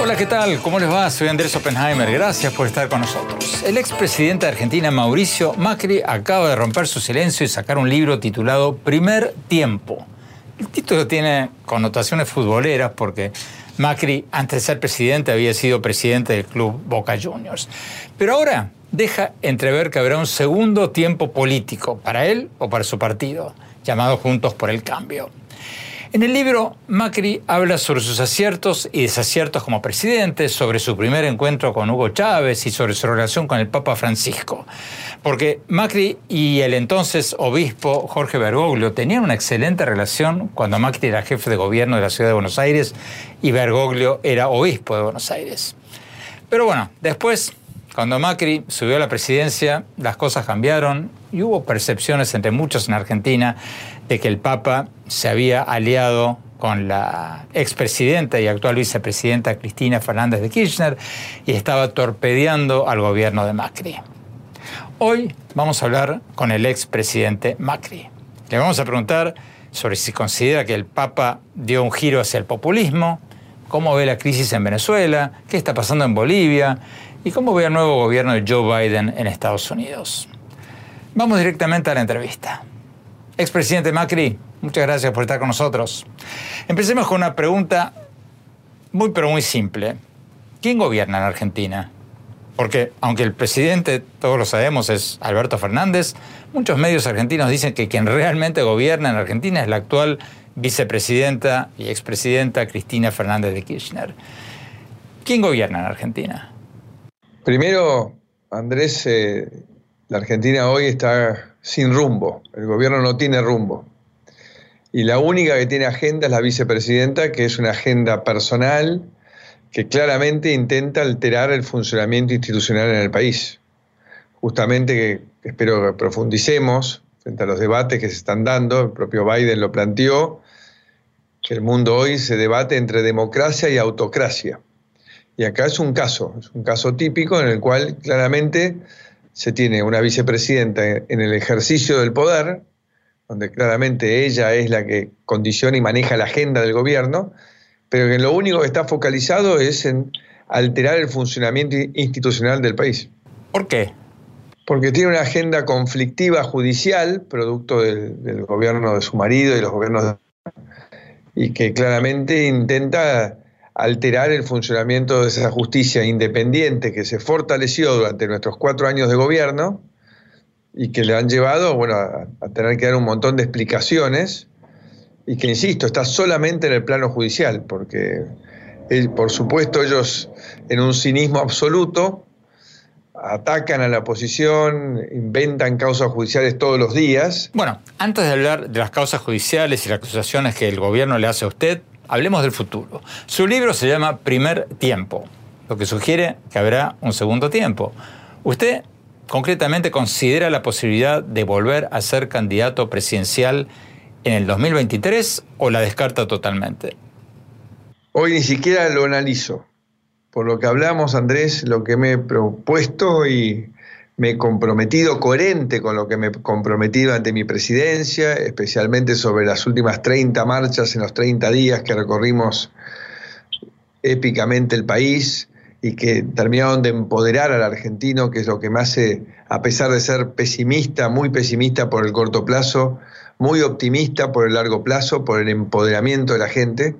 Hola, ¿qué tal? ¿Cómo les va? Soy Andrés Oppenheimer. Gracias por estar con nosotros. El expresidente de Argentina, Mauricio Macri, acaba de romper su silencio y sacar un libro titulado Primer Tiempo. El título tiene connotaciones futboleras porque Macri, antes de ser presidente, había sido presidente del club Boca Juniors. Pero ahora deja entrever que habrá un segundo tiempo político para él o para su partido, llamado Juntos por el Cambio. En el libro, Macri habla sobre sus aciertos y desaciertos como presidente, sobre su primer encuentro con Hugo Chávez y sobre su relación con el Papa Francisco. Porque Macri y el entonces obispo Jorge Bergoglio tenían una excelente relación cuando Macri era jefe de gobierno de la ciudad de Buenos Aires y Bergoglio era obispo de Buenos Aires. Pero bueno, después, cuando Macri subió a la presidencia, las cosas cambiaron y hubo percepciones entre muchos en Argentina de que el Papa se había aliado con la expresidenta y actual vicepresidenta Cristina Fernández de Kirchner y estaba torpedeando al gobierno de Macri. Hoy vamos a hablar con el expresidente Macri. Le vamos a preguntar sobre si considera que el Papa dio un giro hacia el populismo, cómo ve la crisis en Venezuela, qué está pasando en Bolivia y cómo ve el nuevo gobierno de Joe Biden en Estados Unidos. Vamos directamente a la entrevista. Expresidente Macri, muchas gracias por estar con nosotros. Empecemos con una pregunta muy pero muy simple. ¿Quién gobierna en Argentina? Porque aunque el presidente, todos lo sabemos, es Alberto Fernández, muchos medios argentinos dicen que quien realmente gobierna en Argentina es la actual vicepresidenta y expresidenta Cristina Fernández de Kirchner. ¿Quién gobierna en Argentina? Primero, Andrés, eh, la Argentina hoy está sin rumbo, el gobierno no tiene rumbo. Y la única que tiene agenda es la vicepresidenta, que es una agenda personal que claramente intenta alterar el funcionamiento institucional en el país. Justamente que espero que profundicemos frente a los debates que se están dando, el propio Biden lo planteó, que el mundo hoy se debate entre democracia y autocracia. Y acá es un caso, es un caso típico en el cual claramente se tiene una vicepresidenta en el ejercicio del poder, donde claramente ella es la que condiciona y maneja la agenda del gobierno, pero que lo único que está focalizado es en alterar el funcionamiento institucional del país. ¿Por qué? Porque tiene una agenda conflictiva judicial, producto del, del gobierno de su marido y los gobiernos de... y que claramente intenta alterar el funcionamiento de esa justicia independiente que se fortaleció durante nuestros cuatro años de gobierno y que le han llevado bueno, a, tener que dar un montón de explicaciones y que, insisto, está solamente en el plano judicial, porque por supuesto ellos en un cinismo absoluto atacan a la oposición, inventan causas judiciales todos los días. Bueno, antes de hablar de las causas judiciales y las acusaciones que el gobierno le hace a usted, hablemos del futuro. Su libro se llama Primer Tiempo, lo que sugiere que habrá un segundo tiempo. ¿Usted concretamente considera la posibilidad de volver a ser candidato presidencial en el 2023 o la descarta totalmente? Hoy ni siquiera lo analizo. Por lo que hablamos, Andrés, lo que me he propuesto y me he comprometido coherente con lo que me he comprometido ante mi presidencia, especialmente sobre las últimas 30 marchas en los 30 días que recorrimos épicamente el país y que terminaron de empoderar al argentino, que es lo que me hace, a pesar de ser pesimista, muy pesimista por el corto plazo, muy optimista por el largo plazo, por el empoderamiento de la gente,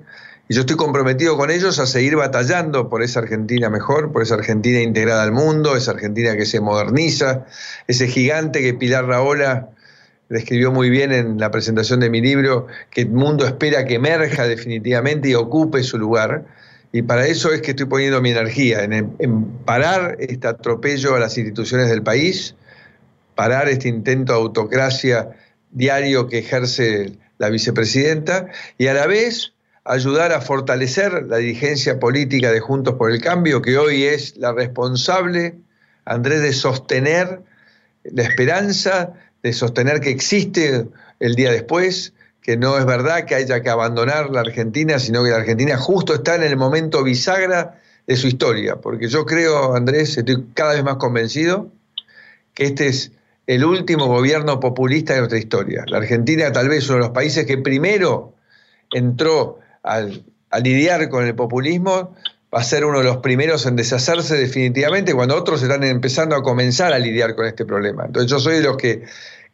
y yo estoy comprometido con ellos a seguir batallando por esa Argentina mejor, por esa Argentina integrada al mundo, esa Argentina que se moderniza, ese gigante que Pilar Raola describió muy bien en la presentación de mi libro, que el mundo espera que emerja definitivamente y ocupe su lugar. Y para eso es que estoy poniendo mi energía, en, en parar este atropello a las instituciones del país, parar este intento de autocracia diario que ejerce la vicepresidenta y a la vez ayudar a fortalecer la dirigencia política de Juntos por el Cambio, que hoy es la responsable, Andrés, de sostener la esperanza, de sostener que existe el día después, que no es verdad que haya que abandonar la Argentina, sino que la Argentina justo está en el momento bisagra de su historia, porque yo creo, Andrés, estoy cada vez más convencido que este es el último gobierno populista de nuestra historia. La Argentina tal vez uno de los países que primero entró a lidiar con el populismo, va a ser uno de los primeros en deshacerse definitivamente cuando otros están empezando a comenzar a lidiar con este problema. Entonces yo soy de los que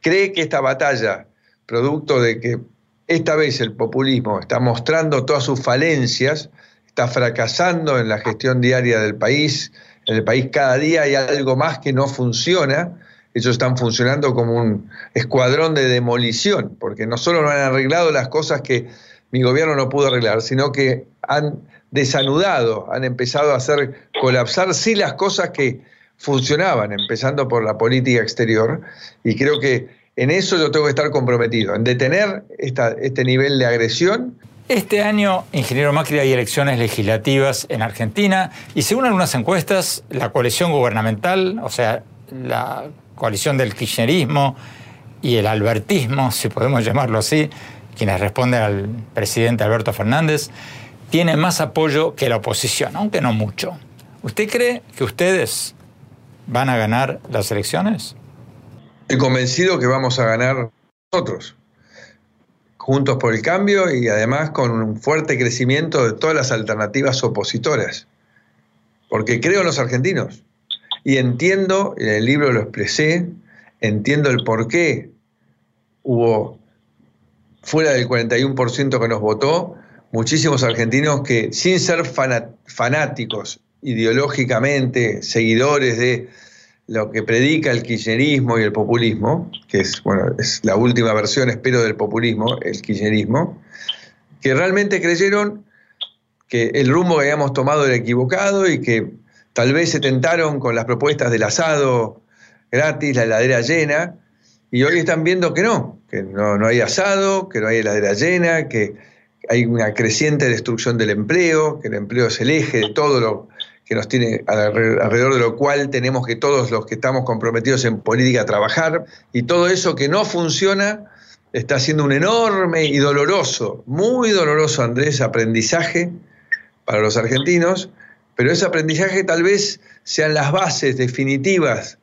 cree que esta batalla, producto de que esta vez el populismo está mostrando todas sus falencias, está fracasando en la gestión diaria del país, en el país cada día hay algo más que no funciona, ellos están funcionando como un escuadrón de demolición, porque no solo no han arreglado las cosas que mi gobierno no pudo arreglar, sino que han desanudado, han empezado a hacer colapsar sí las cosas que funcionaban, empezando por la política exterior, y creo que en eso yo tengo que estar comprometido, en detener este nivel de agresión. Este año, ingeniero Macri, hay elecciones legislativas en Argentina y según algunas encuestas, la coalición gubernamental, o sea, la coalición del kirchnerismo y el albertismo, si podemos llamarlo así, quienes responden al presidente Alberto Fernández, tiene más apoyo que la oposición, aunque no mucho. ¿Usted cree que ustedes van a ganar las elecciones? Estoy convencido que vamos a ganar nosotros, juntos por el cambio y además con un fuerte crecimiento de todas las alternativas opositoras, porque creo en los argentinos y entiendo, en el libro lo expresé, entiendo el por qué hubo fuera del 41% que nos votó, muchísimos argentinos que sin ser fanáticos ideológicamente, seguidores de lo que predica el kirchnerismo y el populismo, que es, bueno, es la última versión, espero, del populismo, el kirchnerismo, que realmente creyeron que el rumbo que habíamos tomado era equivocado y que tal vez se tentaron con las propuestas del asado gratis, la heladera llena, y hoy están viendo que no, que no, hay asado, que no hay heladera llena, que hay una creciente destrucción del empleo, que el empleo es el eje de todo lo que nos tiene alrededor de lo cual tenemos que todos los que estamos comprometidos en política trabajar, y todo eso que no funciona está siendo un enorme y doloroso, muy doloroso, Andrés, aprendizaje para los argentinos, pero ese aprendizaje tal vez sean las bases definitivas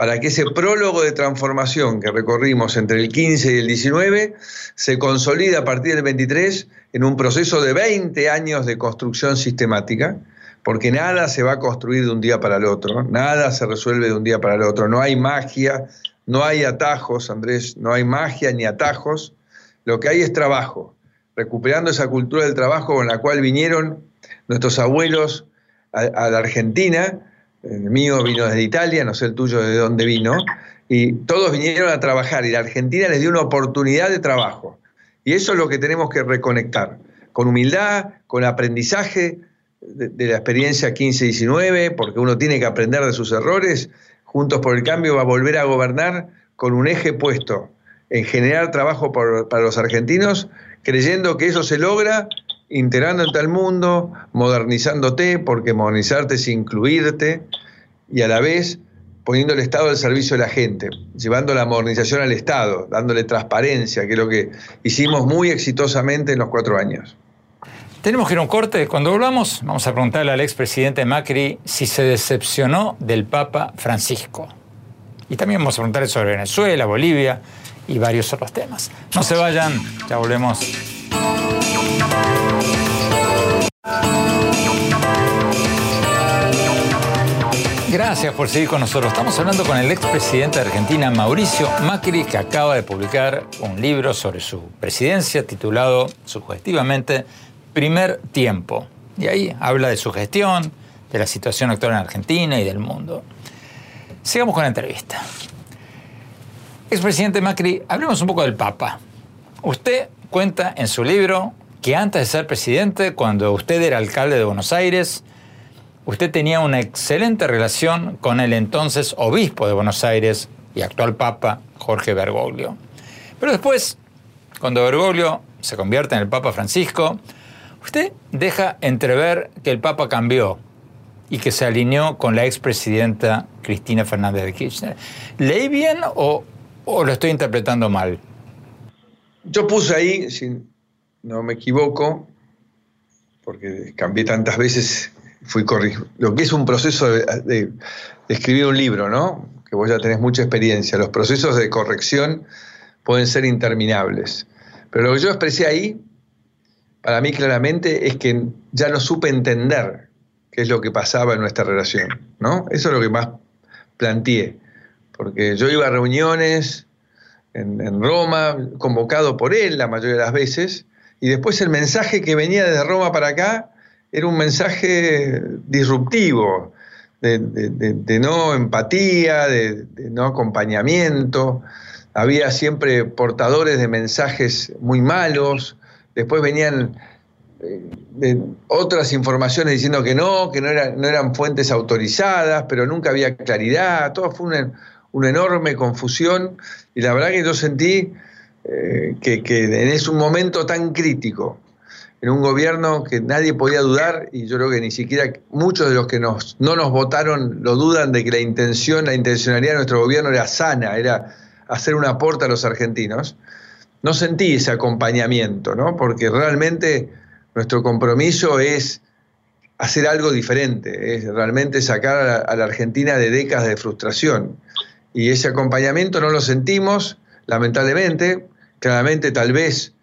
para que ese prólogo de transformación que recorrimos entre el 15 y el 19 se consolide a partir del 23 en un proceso de 20 años de construcción sistemática, porque nada se va a construir de un día para el otro, nada se resuelve de un día para el otro, no hay magia, no hay atajos, Andrés, no hay magia ni atajos, lo que hay es trabajo, recuperando esa cultura del trabajo con la cual vinieron nuestros abuelos a, a la Argentina, el mío vino desde Italia, no sé el tuyo de dónde vino, y todos vinieron a trabajar y la Argentina les dio una oportunidad de trabajo. Y eso es lo que tenemos que reconectar, con humildad, con aprendizaje de, la experiencia 15-19, porque uno tiene que aprender de sus errores. Juntos por el Cambio va a volver a gobernar con un eje puesto en generar trabajo para los argentinos, creyendo que eso se logra integrándote al mundo, modernizándote, porque modernizarte es incluirte, y a la vez poniendo el Estado al servicio de la gente, llevando la modernización al Estado, dándole transparencia, que es lo que hicimos muy exitosamente en los cuatro años. Tenemos que ir a un corte. Cuando volvamos, vamos a preguntarle al expresidente Macri si se decepcionó del Papa Francisco. Y también vamos a preguntarle sobre Venezuela, Bolivia y varios otros temas. No se vayan, ya volvemos. Gracias por seguir con nosotros. Estamos hablando con el expresidente de Argentina, Mauricio Macri, que acaba de publicar un libro sobre su presidencia titulado sugestivamente Primer Tiempo. Y ahí habla de su gestión, de la situación actual en Argentina y del mundo. Sigamos con la entrevista. Expresidente Macri, hablemos un poco del Papa. Usted cuenta en su libro que antes de ser presidente, cuando usted era alcalde de Buenos Aires, usted tenía una excelente relación con el entonces obispo de Buenos Aires y actual Papa Jorge Bergoglio. Pero después, cuando Bergoglio se convierte en el Papa Francisco, usted deja entrever que el Papa cambió y que se alineó con la expresidenta Cristina Fernández de Kirchner. ¿Leí bien o, o lo estoy interpretando mal? Yo puse ahí, si no me equivoco, porque cambié tantas veces, fui. Lo que es un proceso de, escribir un libro, ¿no? Que vos ya tenés mucha experiencia. Los procesos de corrección pueden ser interminables. Pero lo que yo expresé ahí, para mí claramente, es que ya no supe entender qué es lo que pasaba en nuestra relación, ¿no? Eso es lo que más planteé. Porque yo iba a reuniones en, en Roma, convocado por él la mayoría de las veces, y después el mensaje que venía desde Roma para acá era un mensaje disruptivo, de, no empatía, de, no acompañamiento. Había siempre portadores de mensajes muy malos. Después venían eh, otras informaciones diciendo que no, que no, no, eran fuentes autorizadas, pero nunca había claridad. Todo fue una, una enorme confusión. Y la verdad que yo sentí eh, que, que es un momento tan crítico, en un gobierno que nadie podía dudar, y yo creo que ni siquiera muchos de los que no nos votaron lo dudan de que la intención, la intencionalidad de nuestro gobierno era sana, era hacer un aporte a los argentinos, no sentí ese acompañamiento, ¿no? porque realmente nuestro compromiso es hacer algo diferente, es realmente sacar a la Argentina de décadas de frustración. Y ese acompañamiento no lo sentimos, lamentablemente, claramente tal vez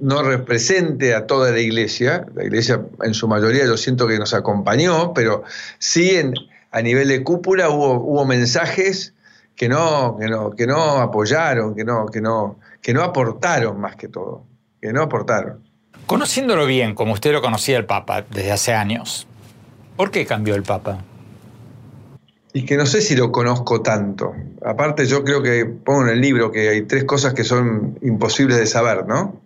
no represente a toda la iglesia, la iglesia en su mayoría yo siento que nos acompañó, pero sí en, a nivel de cúpula hubo, hubo mensajes que no, que no, que no apoyaron, que no, que, no, que no aportaron más que todo, que no aportaron. Conociéndolo bien, como usted lo conocía el Papa desde hace años, ¿por qué cambió el Papa? y que no sé si lo conozco tanto. Aparte yo creo que pongo en el libro que hay tres cosas que son imposibles de saber, ¿no?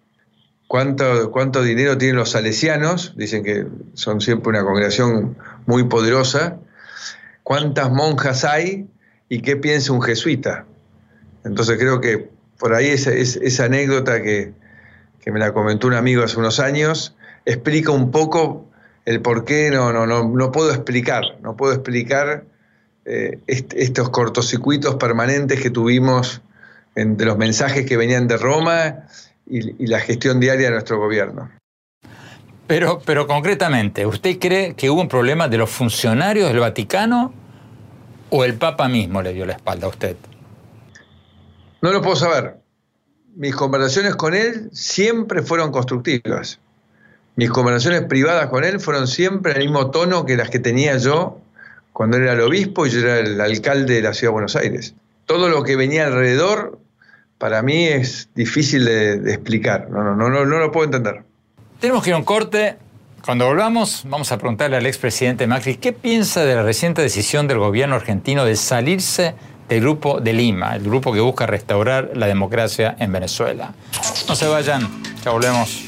¿Cuánto, cuánto dinero tienen los salesianos? Dicen que son siempre una congregación muy poderosa. ¿Cuántas monjas hay? ¿Y qué piensa un jesuita? Entonces creo que por ahí esa, anécdota que, que me la comentó un amigo hace unos años explica un poco el por qué no, no, no, no puedo explicar, no puedo explicar eh, estos cortocircuitos permanentes que tuvimos entre los mensajes que venían de Roma y, la gestión diaria de nuestro gobierno. Pero, pero concretamente, ¿usted cree que hubo un problema de los funcionarios del Vaticano o el Papa mismo le dio la espalda a usted? No lo puedo saber. Mis conversaciones con él siempre fueron constructivas. Mis conversaciones privadas con él fueron siempre en el mismo tono que las que tenía yo cuando era el obispo y yo era el alcalde de la ciudad de Buenos Aires. Todo lo que venía alrededor, para mí es difícil de, explicar, no, no, no, no, lo puedo entender. Tenemos que ir a un corte. Cuando volvamos, vamos a preguntarle al expresidente Macri qué piensa de la reciente decisión del gobierno argentino de salirse del grupo de Lima, el grupo que busca restaurar la democracia en Venezuela. No se vayan, ya volvemos.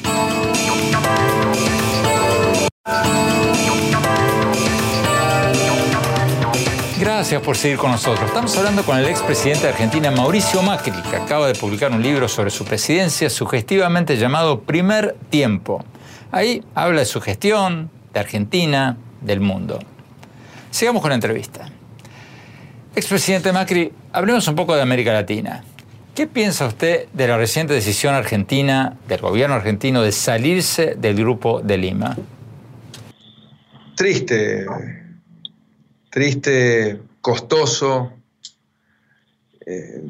Gracias por seguir con nosotros. Estamos hablando con el expresidente de Argentina, Mauricio Macri, que acaba de publicar un libro sobre su presidencia sugestivamente llamado Primer Tiempo. Ahí habla de su gestión, de Argentina, del mundo. Sigamos con la entrevista. Expresidente Macri, hablemos un poco de América Latina. ¿Qué piensa usted de la reciente decisión argentina, del gobierno argentino, de salirse del grupo de Lima? Triste, triste, costoso, eh,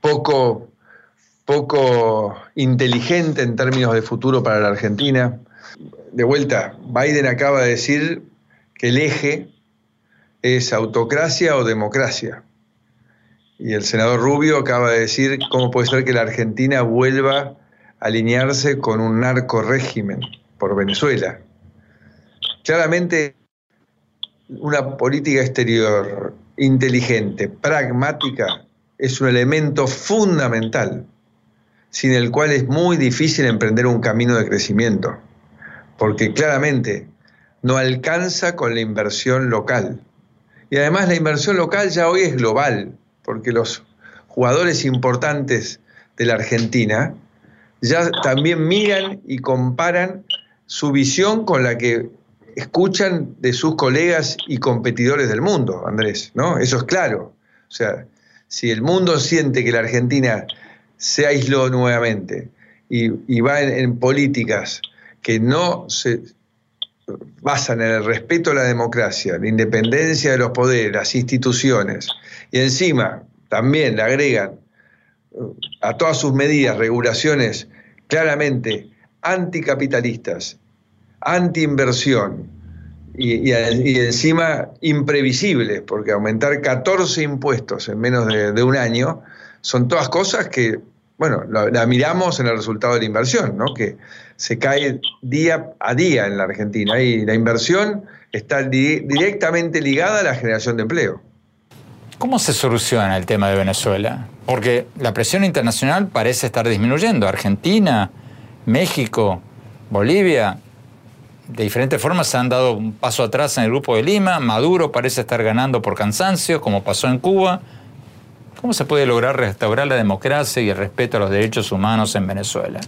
poco, poco inteligente en términos de futuro para la Argentina. De vuelta, Biden acaba de decir que el eje es autocracia o democracia. Y el senador Rubio acaba de decir cómo puede ser que la Argentina vuelva a alinearse con un narco régimen por Venezuela. Claramente una política exterior inteligente, pragmática, es un elemento fundamental, sin el cual es muy difícil emprender un camino de crecimiento, porque claramente no alcanza con la inversión local. Y además la inversión local ya hoy es global, porque los jugadores importantes de la Argentina ya también miran y comparan su visión con la que escuchan de sus colegas y competidores del mundo, Andrés, ¿no? Eso es claro. O sea, si el mundo siente que la Argentina se aisló nuevamente y, va en, políticas que no se basan en el respeto a la democracia, la independencia de los poderes, las instituciones, y encima también le agregan uh, a todas sus medidas, regulaciones claramente anticapitalistas, antiinversión y, y, encima imprevisibles, porque aumentar 14 impuestos en menos de, un año son todas cosas que, bueno, la, miramos en el resultado de la inversión, ¿no? que se cae día a día en la Argentina y la inversión está directamente ligada a la generación de empleo. ¿Cómo se soluciona el tema de Venezuela? Porque la presión internacional parece estar disminuyendo. Argentina, México, Bolivia, de diferentes formas se han dado un paso atrás en el grupo de Lima. Maduro parece estar ganando por cansancio, como pasó en Cuba. ¿Cómo se puede lograr restaurar la democracia y el respeto a los derechos humanos en Venezuela?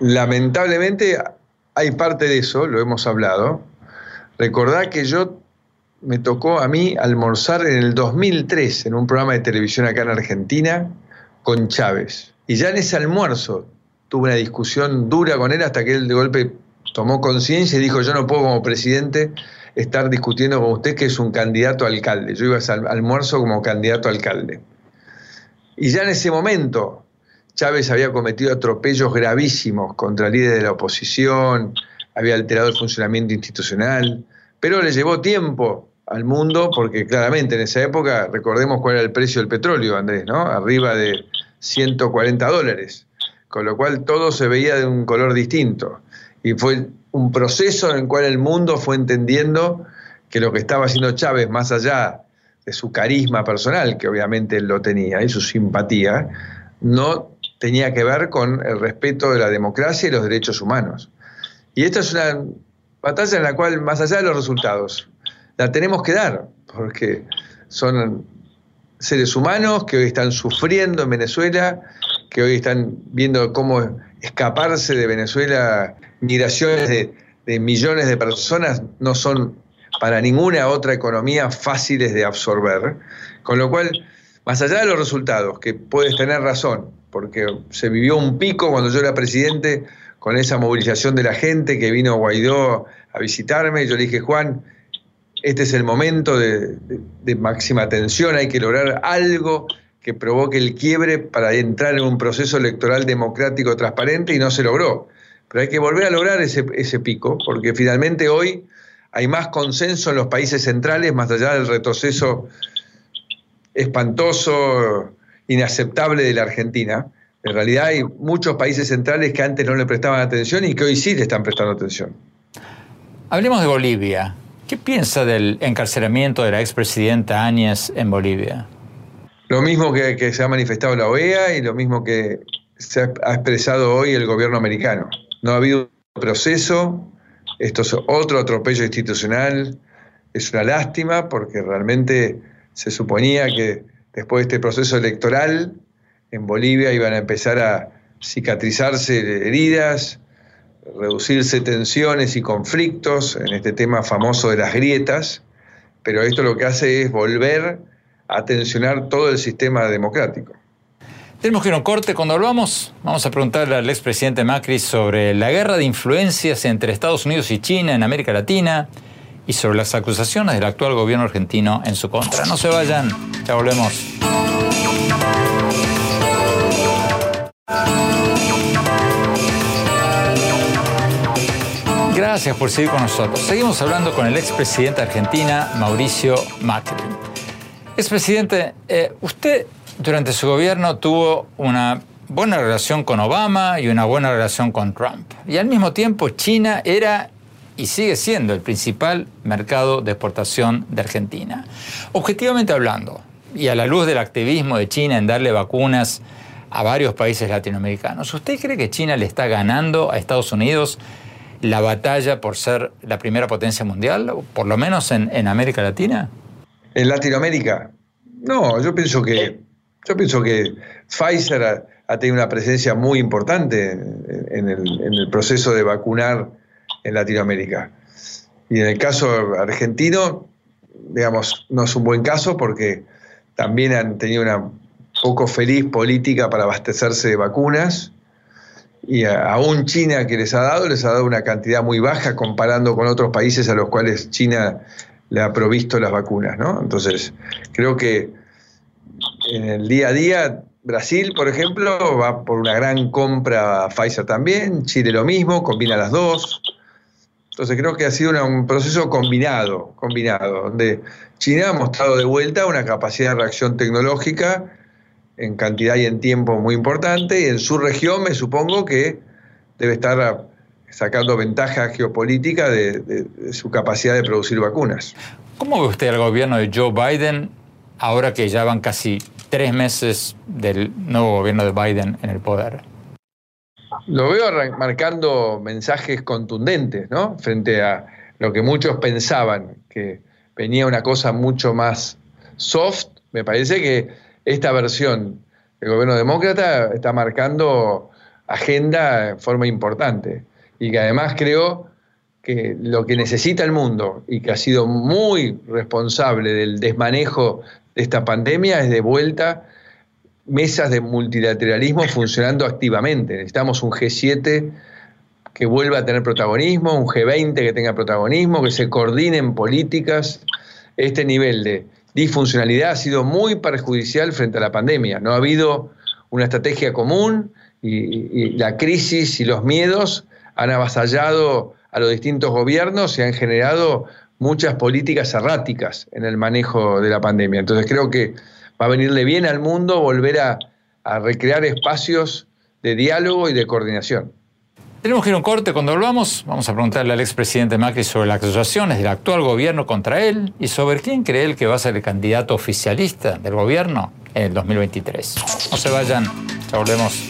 Lamentablemente hay parte de eso, lo hemos hablado. Recordá que yo me tocó a mí almorzar en el 2003 en un programa de televisión acá en Argentina con Chávez. Y ya en ese almuerzo tuve una discusión dura con él hasta que él de golpe tomó conciencia y dijo, yo no puedo como presidente estar discutiendo con usted que es un candidato a alcalde. Yo iba al almuerzo como candidato a alcalde. Y ya en ese momento Chávez había cometido atropellos gravísimos contra líderes de la oposición, había alterado el funcionamiento institucional, pero le llevó tiempo al mundo porque claramente en esa época, recordemos cuál era el precio del petróleo, Andrés, ¿no? Arriba de 140 dólares, con lo cual todo se veía de un color distinto. Y fue un proceso en el cual el mundo fue entendiendo que lo que estaba haciendo Chávez, más allá de su carisma personal, que obviamente él lo tenía, y su simpatía, no tenía que ver con el respeto de la democracia y los derechos humanos. Y esta es una batalla en la cual, más allá de los resultados, la tenemos que dar, porque son seres humanos que hoy están sufriendo en Venezuela, que hoy están viendo cómo escaparse de Venezuela, migraciones de, de millones de personas no son para ninguna otra economía fáciles de absorber, con lo cual, más allá de los resultados, que puedes tener razón, porque se vivió un pico cuando yo era presidente con esa movilización de la gente que vino Guaidó a visitarme. Yo le dije, Juan, este es el momento de, máxima tensión, hay que lograr algo que provoque el quiebre para entrar en un proceso electoral democrático transparente y no se logró. Pero hay que volver a lograr ese, pico, porque finalmente hoy hay más consenso en los países centrales, más allá del retroceso espantoso, inaceptable de la Argentina. En realidad hay muchos países centrales que antes no le prestaban atención y que hoy sí le están prestando atención. Hablemos de Bolivia. ¿Qué piensa del encarcelamiento de la expresidenta Áñez en Bolivia? Lo mismo que, se ha manifestado la OEA y lo mismo que se ha, expresado hoy el gobierno americano. No ha habido proceso, esto es otro atropello institucional, es una lástima porque realmente se suponía que después de este proceso electoral en Bolivia iban a empezar a cicatrizarse heridas, reducirse tensiones y conflictos en este tema famoso de las grietas, pero esto lo que hace es volver a tensionar todo el sistema democrático. Tenemos que ir a un corte. Cuando volvamos, vamos a preguntarle al expresidente Macri sobre la guerra de influencias entre Estados Unidos y China en América Latina y sobre las acusaciones del actual gobierno argentino en su contra. No se vayan, ya volvemos. Gracias por seguir con nosotros. Seguimos hablando con el expresidente de Argentina, Mauricio Macri. Expresidente, eh, usted durante su gobierno tuvo una buena relación con Obama y una buena relación con Trump. Y al mismo tiempo China era y sigue siendo el principal mercado de exportación de Argentina. Objetivamente hablando, y a la luz del activismo de China en darle vacunas a varios países latinoamericanos, ¿usted cree que China le está ganando a Estados Unidos la batalla por ser la primera potencia mundial, por lo menos en, América Latina? En Latinoamérica. No, yo pienso que Yo pienso que Pfizer ha, tenido una presencia muy importante en el, proceso de vacunar en Latinoamérica. Y en el caso argentino, digamos, no es un buen caso porque también han tenido una poco feliz política para abastecerse de vacunas. Y aún China que les ha dado, les ha dado una cantidad muy baja comparando con otros países a los cuales China le ha provisto las vacunas, ¿no? Entonces, creo que en el día a día, Brasil, por ejemplo, va por una gran compra a Pfizer también, Chile lo mismo, combina las dos. Entonces creo que ha sido un proceso combinado, combinado, donde China ha mostrado de vuelta una capacidad de reacción tecnológica en cantidad y en tiempo muy importante, y en su región me supongo que debe estar sacando ventaja geopolítica de, su capacidad de producir vacunas. ¿Cómo ve usted al gobierno de Joe Biden ahora que ya van casi tres meses del nuevo gobierno de Biden en el poder? Lo veo marcando mensajes contundentes, ¿no? Frente a lo que muchos pensaban, que venía una cosa mucho más soft. Me parece que esta versión del gobierno demócrata está marcando agenda en forma importante y que además creo que lo que necesita el mundo y que ha sido muy responsable del desmanejo de esta pandemia es de vuelta mesas de multilateralismo funcionando activamente. Necesitamos un G7 que vuelva a tener protagonismo, un G20 que tenga protagonismo, que se coordinen políticas. Este nivel de disfuncionalidad ha sido muy perjudicial frente a la pandemia. No ha habido una estrategia común y, la crisis y los miedos han avasallado a los distintos gobiernos y han generado muchas políticas erráticas en el manejo de la pandemia. Entonces creo que va a venirle bien al mundo volver a, recrear espacios de diálogo y de coordinación. Tenemos que ir a un corte. Cuando volvamos, vamos a preguntarle al expresidente Macri sobre las acusaciones del actual gobierno contra él y sobre quién cree él que va a ser el candidato oficialista del gobierno en el 2023. No se vayan, ya volvemos.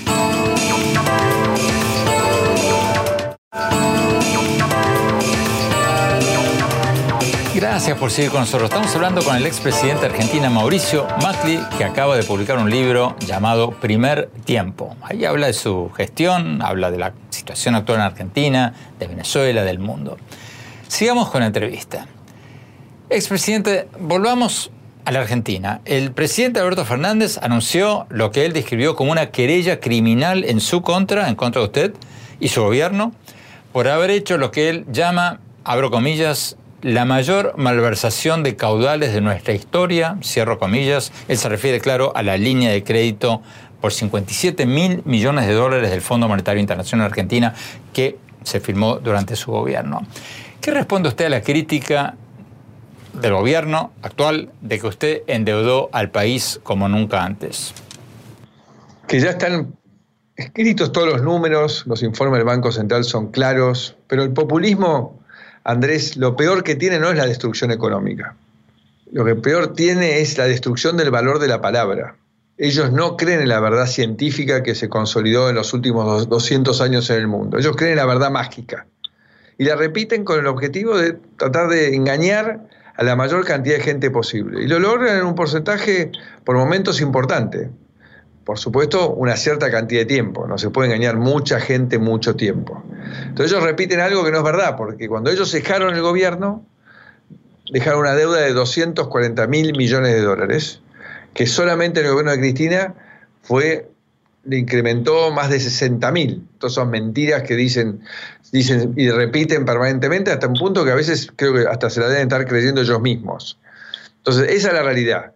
Gracias por seguir con nosotros. Estamos hablando con el expresidente de Argentina, Mauricio Macri, que acaba de publicar un libro llamado Primer Tiempo. Ahí habla de su gestión, habla de la situación actual en Argentina, de Venezuela, del mundo. Sigamos con la entrevista. Expresidente, volvamos a la Argentina. El presidente Alberto Fernández anunció lo que él describió como una querella criminal en su contra, en contra de usted y su gobierno, por haber hecho lo que él llama, abro comillas, la mayor malversación de caudales de nuestra historia, cierro comillas, él se refiere, claro, a la línea de crédito por 57 mil millones de dólares del Fondo Monetario Internacional Argentina que se firmó durante su gobierno. ¿Qué responde usted a la crítica del gobierno actual de que usted endeudó al país como nunca antes? Que ya están escritos todos los números, los informes del Banco Central son claros, pero el populismo Andrés, lo peor que tiene no es la destrucción económica. Lo que peor tiene es la destrucción del valor de la palabra. Ellos no creen en la verdad científica que se consolidó en los últimos 200 años en el mundo. Ellos creen en la verdad mágica. Y la repiten con el objetivo de tratar de engañar a la mayor cantidad de gente posible. Y lo logran en un porcentaje por momentos importante por supuesto, una cierta cantidad de tiempo. No se puede engañar mucha gente mucho tiempo. Entonces ellos repiten algo que no es verdad, porque cuando ellos dejaron el gobierno, dejaron una deuda de 240 mil millones de dólares, que solamente en el gobierno de Cristina fue, le incrementó más de 60 mil. Entonces son mentiras que dicen, dicen y repiten permanentemente hasta un punto que a veces creo que hasta se la deben estar creyendo ellos mismos. Entonces esa es la realidad.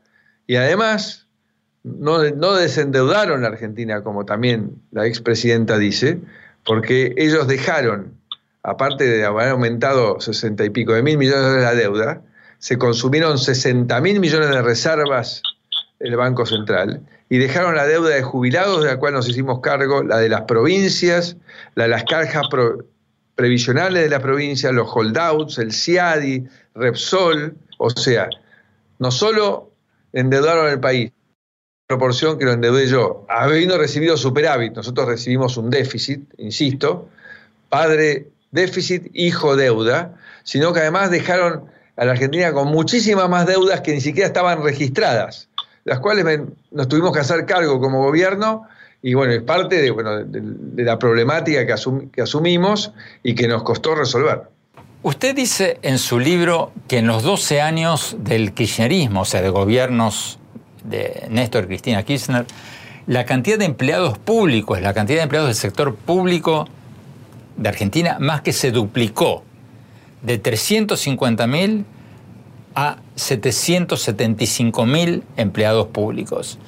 Y además no, desendeudaron la Argentina, como también la expresidenta dice, porque ellos dejaron, aparte de haber aumentado 60 y pico de mil millones de la deuda, se consumieron 60 mil millones de reservas del Banco Central y dejaron la deuda de jubilados, de la cual nos hicimos cargo, la de las provincias, la de las cajas previsionales de la provincia, los holdouts, el CIADI, Repsol, o sea, no solo endeudaron el país, proporción que lo endeudé yo. Habiendo recibido superávit, nosotros recibimos un déficit, insisto, padre déficit, hijo deuda, sino que además dejaron a la Argentina con muchísimas más deudas que ni siquiera estaban registradas. las cuales nos tuvimos que hacer cargo como gobierno y bueno, es parte de, la problemática que, que asumimos y que nos costó resolver. Usted dice en su libro que en los 12 años del kirchnerismo, o sea, de gobiernos de Néstor Cristina Kirchner, la cantidad de empleados públicos, la cantidad de empleados del sector público de Argentina más que se duplicó de 350.000 a 775.000 empleados públicos.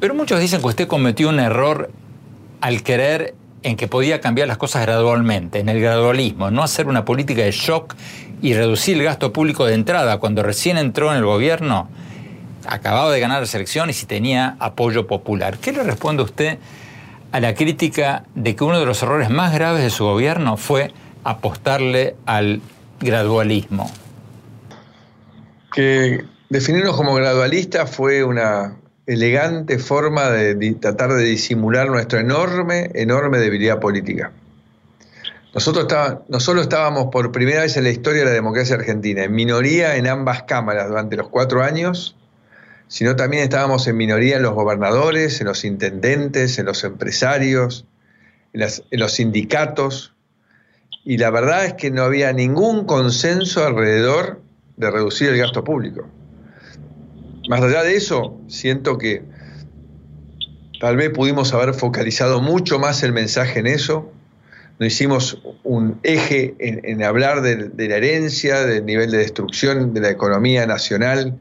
Pero muchos dicen que usted cometió un error al querer en que podía cambiar las cosas gradualmente, en el gradualismo, no hacer una política de shock y reducir el gasto público de entrada cuando recién entró en el gobierno, acababa de ganar la elección y tenía apoyo popular. ¿Qué le responde usted a la crítica de que uno de los errores más graves de su gobierno fue apostarle al gradualismo? Que definirnos como gradualistas fue una elegante forma de, tratar de disimular nuestra enorme, enorme debilidad política. Nosotros no solo estábamos por primera vez en la historia de la democracia argentina, en minoría en ambas cámaras durante los cuatro años, sino también estábamos en minoría en los gobernadores, en los intendentes, en los empresarios, en, los sindicatos, y la verdad es que no había ningún consenso alrededor de reducir el gasto público. Más allá de eso, siento que tal vez pudimos haber focalizado mucho más el mensaje en eso, no hicimos un eje en, hablar de la herencia, del nivel de destrucción de la economía nacional,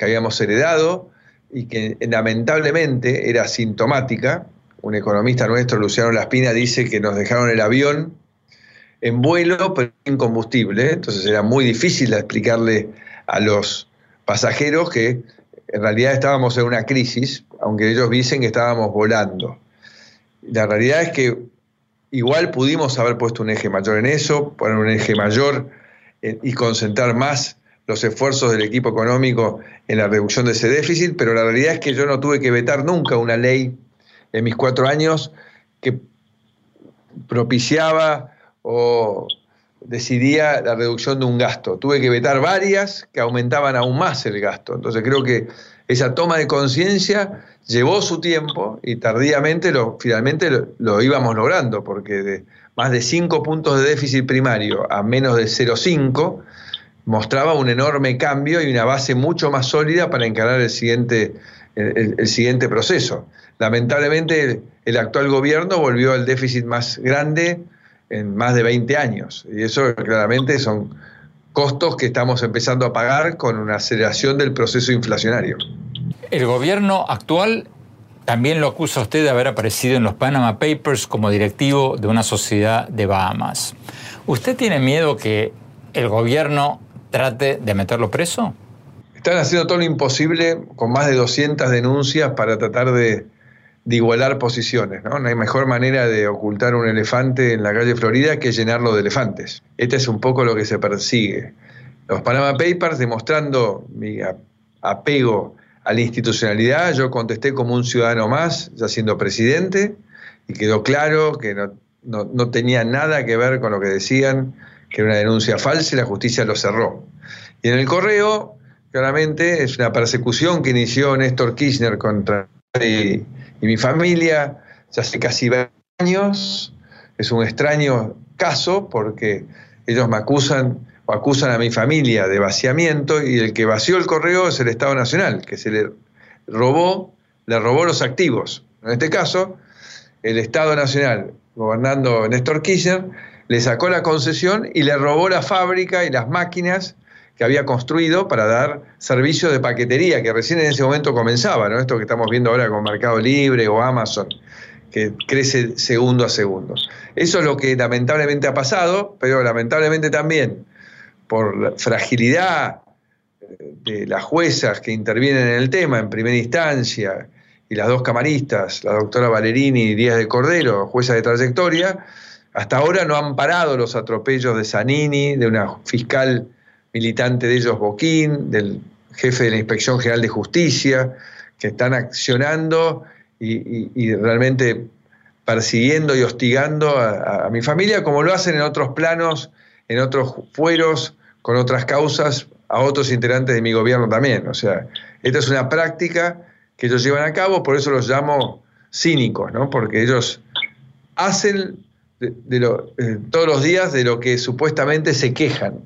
que habíamos heredado y que lamentablemente era sintomática. Un economista nuestro, Luciano Laspina, dice que nos dejaron el avión en vuelo, pero sin combustible. Entonces era muy difícil explicarle a los pasajeros que en realidad estábamos en una crisis, aunque ellos dicen que estábamos volando. La realidad es que igual pudimos haber puesto un eje mayor en eso, poner un eje mayor eh, y concentrar más los esfuerzos del equipo económico en la reducción de ese déficit, pero la realidad es que yo no tuve que vetar nunca una ley en mis cuatro años que propiciaba o decidía la reducción de un gasto. Tuve que vetar varias que aumentaban aún más el gasto. Entonces creo que esa toma de conciencia llevó su tiempo y tardíamente finalmente lo, lo, íbamos logrando, porque de más de 5 puntos de déficit primario a menos de 0,5 mostraba un enorme cambio y una base mucho más sólida para encarar el siguiente, el, siguiente proceso. Lamentablemente, el actual gobierno volvió al déficit más grande en más de 20 años. Y eso claramente son costos que estamos empezando a pagar con una aceleración del proceso inflacionario. El gobierno actual también lo acusa a usted de haber aparecido en los Panama Papers como directivo de una sociedad de Bahamas. ¿Usted tiene miedo que el gobierno trate de meterlo preso? Están haciendo todo lo imposible con más de 200 denuncias para tratar de, igualar posiciones. ¿no? no hay mejor manera de ocultar un elefante en la calle Florida que llenarlo de elefantes. Este es un poco lo que se persigue. Los Panama Papers demostrando mi apego a la institucionalidad, yo contesté como un ciudadano más, ya siendo presidente, y quedó claro que no, no tenía nada que ver con lo que decían que era una denuncia falsa y la justicia lo cerró. Y en el correo, claramente, es una persecución que inició Néstor Kirchner contra y, y mi familia ya hace casi 20 años. Es un extraño caso porque ellos me acusan o acusan a mi familia de vaciamiento y el que vació el correo es el Estado Nacional, que se le robó, le robó los activos. En este caso, el Estado Nacional, gobernando Néstor Kirchner, le sacó la concesión y le robó la fábrica y las máquinas que había construido para dar servicio de paquetería, que recién en ese momento comenzaba, ¿no? Esto que estamos viendo ahora con Mercado Libre o Amazon, que crece segundo a segundo. Eso es lo que lamentablemente ha pasado, pero lamentablemente también por la fragilidad eh, de las juezas que intervienen en el tema en primera instancia y las dos camaristas, la doctora Valerini y Díaz de Cordero, jueza de trayectoria, hasta ahora no han parado los atropellos de Zanini, de una fiscal militante de ellos, Boquín, del jefe de la Inspección General de Justicia, que están accionando y, realmente persiguiendo y hostigando a, mi familia, como lo hacen en otros planos, en otros fueros, con otras causas, a otros integrantes de mi gobierno también. O sea, esta es una práctica que ellos llevan a cabo, por eso los llamo cínicos, ¿no? Porque ellos hacen de, lo, eh, todos los días de lo que supuestamente se quejan.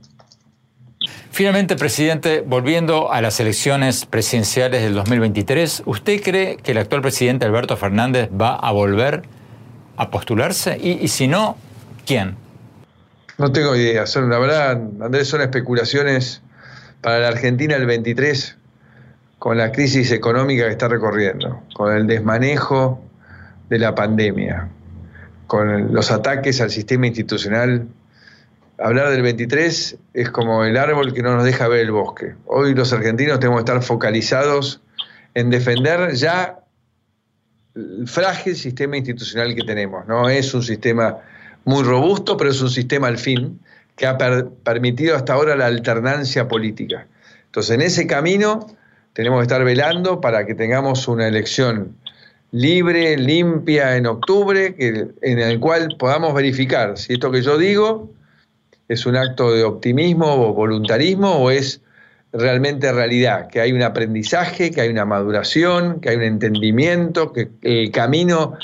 Finalmente, presidente, volviendo a las elecciones presidenciales del 2023, ¿usted cree que el actual presidente Alberto Fernández va a volver a postularse? Y, si no, ¿quién? No tengo idea. Son, la verdad, Andrés, son especulaciones para la Argentina el 23 con la crisis económica que está recorriendo, con el desmanejo de la pandemia, con los ataques al sistema institucional. Hablar del 23 es como el árbol que no nos deja ver el bosque. Hoy los argentinos tenemos que estar focalizados en defender ya el frágil sistema institucional que tenemos. No es un sistema muy robusto, pero es un sistema al fin que ha permitido hasta ahora la alternancia política. Entonces, en ese camino tenemos que estar velando para que tengamos una elección libre, limpia en octubre, en el cual podamos verificar si esto que yo digo es un acto de optimismo o voluntarismo o es realmente realidad, que hay un aprendizaje, que hay una maduración, que hay un entendimiento, que el camino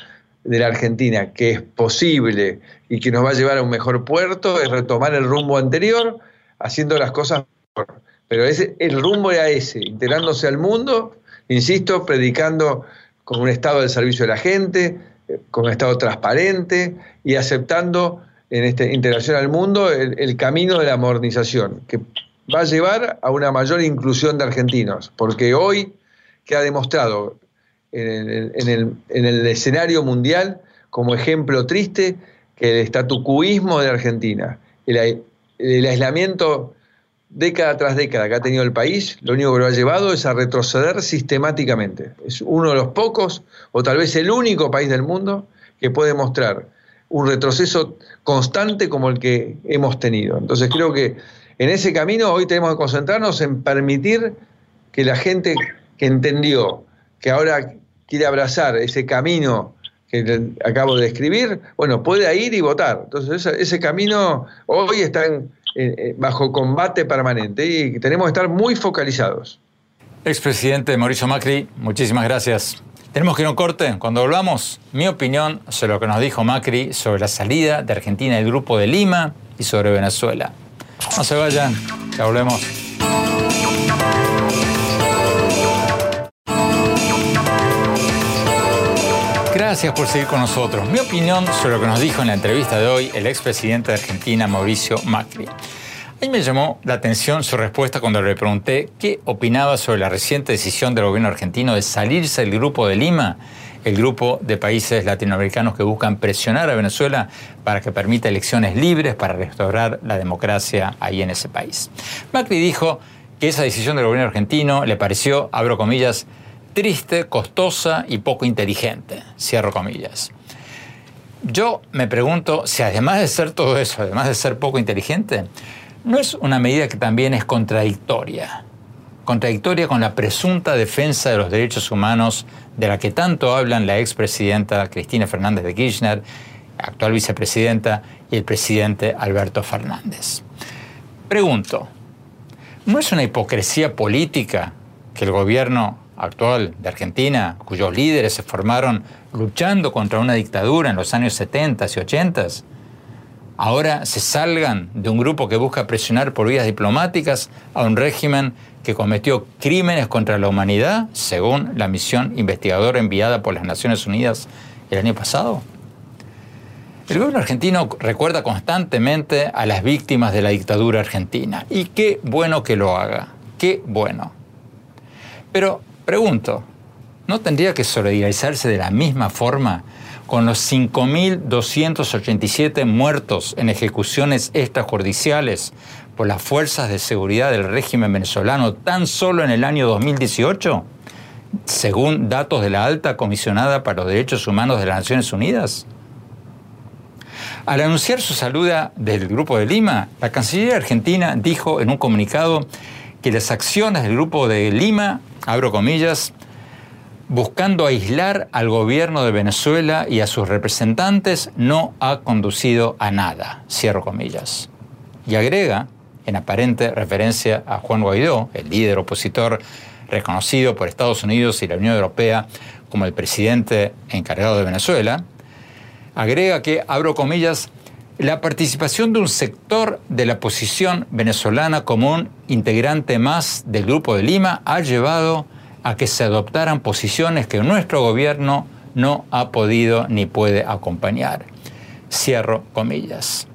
de la Argentina, que es posible y que nos va a llevar a un mejor puerto, es retomar el rumbo anterior, haciendo las cosas mejor. Pero ese, el rumbo era ese, integrándose al mundo, insisto, predicando con un Estado del servicio de la gente, eh, con un Estado transparente y aceptando en esta integración al mundo el, camino de la modernización, que va a llevar a una mayor inclusión de argentinos, porque hoy queda demostrado en el, escenario mundial como ejemplo triste que el estatucuismo de Argentina, el, el aislamiento década tras década que ha tenido el país, lo único que lo ha llevado es a retroceder sistemáticamente. Es uno de los pocos, o tal vez el único país del mundo que puede mostrar un retroceso constante como el que hemos tenido. Entonces creo que en ese camino hoy tenemos que concentrarnos en permitir que la gente que entendió, que ahora quiere abrazar ese camino que acabo de describir, bueno, puede ir y votar. Entonces ese camino hoy está en eh, eh, bajo combate permanente y tenemos que estar muy focalizados. Expresidente Mauricio Macri, muchísimas gracias. Tenemos que ir a un corte. Cuando volvamos, mi opinión sobre lo que nos dijo Macri sobre la salida de Argentina del Grupo de Lima y sobre Venezuela. No se vayan, ya volvemos. Gracias por seguir con nosotros. Mi opinión sobre lo que nos dijo en la entrevista de hoy el expresidente de Argentina, Mauricio Macri. A mí me llamó la atención su respuesta cuando le pregunté qué opinaba sobre la reciente decisión del gobierno argentino de salirse del Grupo de Lima, el grupo de países latinoamericanos que buscan presionar a Venezuela para que permita elecciones libres para restaurar la democracia ahí en ese país. Macri dijo que esa decisión del gobierno argentino le pareció, abro comillas, triste, costosa y poco inteligente, cierro comillas. Yo me pregunto si además de ser todo eso, además de ser poco inteligente, no es una medida que también es contradictoria. Contradictoria con la presunta defensa de los derechos humanos de la que tanto hablan la expresidenta Cristina Fernández de Kirchner, actual vicepresidenta, y el presidente Alberto Fernández. Pregunto, ¿no es una hipocresía política que el gobierno actual de Argentina, cuyos líderes se formaron luchando contra una dictadura en los años 70 y 80, ahora se salgan de un grupo que busca presionar por vías diplomáticas a un régimen que cometió crímenes contra la humanidad, según la misión investigadora enviada por las Naciones Unidas el año pasado? El gobierno argentino recuerda constantemente a las víctimas de la dictadura argentina. Y qué bueno que lo haga, qué bueno. Pero Pregunto, ¿no tendría que solidarizarse de la misma forma con los 5.287 muertos en ejecuciones extrajudiciales por las fuerzas de seguridad del régimen venezolano tan solo en el año 2018, según datos de la alta comisionada para los derechos humanos de las Naciones Unidas? Al anunciar su salida del Grupo de Lima, la Cancillería argentina dijo en un comunicado que las acciones del Grupo de Lima abro comillas, buscando aislar al gobierno de Venezuela y a sus representantes no ha conducido a nada, cierro comillas. Y agrega, en aparente referencia a Juan Guaidó, el líder opositor reconocido por Estados Unidos y la Unión Europea como el presidente encargado de Venezuela, agrega que, abro comillas, la participación de un sector de la oposición venezolana como un integrante más del Grupo de Lima ha llevado a que se adoptaran posiciones que nuestro gobierno no ha podido ni puede acompañar. Cierro comillas.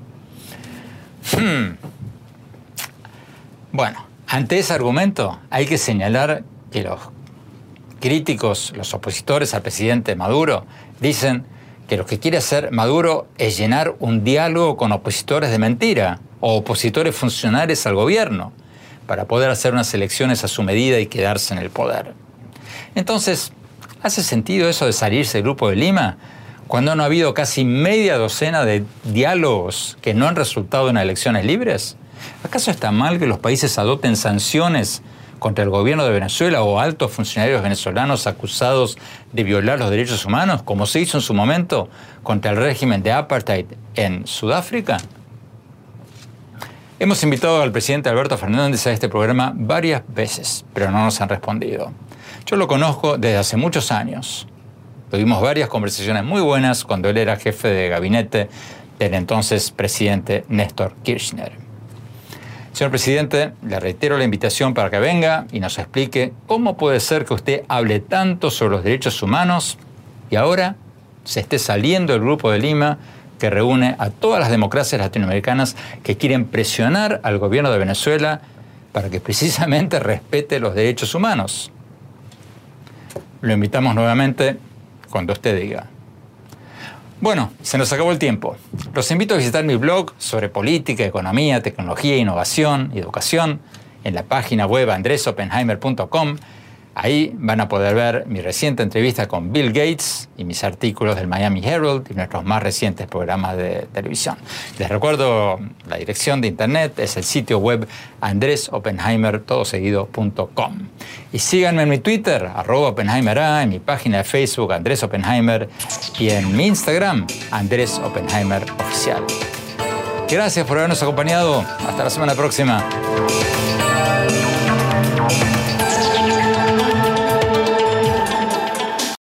Hmm. Bueno, ante ese argumento hay que señalar que los críticos, los opositores al presidente Maduro, dicen que lo que quiere hacer Maduro es llenar un diálogo con opositores de mentira o opositores funcionales al gobierno para poder hacer unas elecciones a su medida y quedarse en el poder. Entonces, ¿hace sentido eso de salirse del Grupo de Lima cuando no ha habido casi media docena de diálogos que no han resultado en elecciones libres? ¿Acaso está mal que los países adopten sanciones contra el gobierno de Venezuela o altos funcionarios venezolanos acusados de violar los derechos humanos, como se hizo en su momento contra el régimen de apartheid en Sudáfrica? Hemos invitado al presidente Alberto Fernández a este programa varias veces, pero no nos han respondido. Yo lo conozco desde hace muchos años. Tuvimos varias conversaciones muy buenas cuando él era jefe de gabinete del entonces presidente Néstor Kirchner. Señor presidente, le reitero la invitación para que venga y nos explique cómo puede ser que usted hable tanto sobre los derechos humanos y ahora se esté saliendo del Grupo de Lima que reúne a todas las democracias latinoamericanas que quieren presionar al gobierno de Venezuela para que precisamente respete los derechos humanos. Lo invitamos nuevamente cuando usted diga. Bueno, se nos acabó el tiempo. Los invito a visitar mi blog sobre política, economía, tecnología, innovación y educación en la página web andresopenheimer.com Ahí van a poder ver mi reciente entrevista con Bill Gates y mis artículos del Miami Herald y nuestros más recientes programas de televisión. Les recuerdo la dirección de internet, es el sitio web andresopenheimer.com. Y síganme en mi Twitter, arroba Oppenheimer en mi página de Facebook, Andrés Oppenheimer, y en mi Instagram, Andrés Oppenheimer Oficial. Gracias por habernos acompañado. Hasta la semana próxima.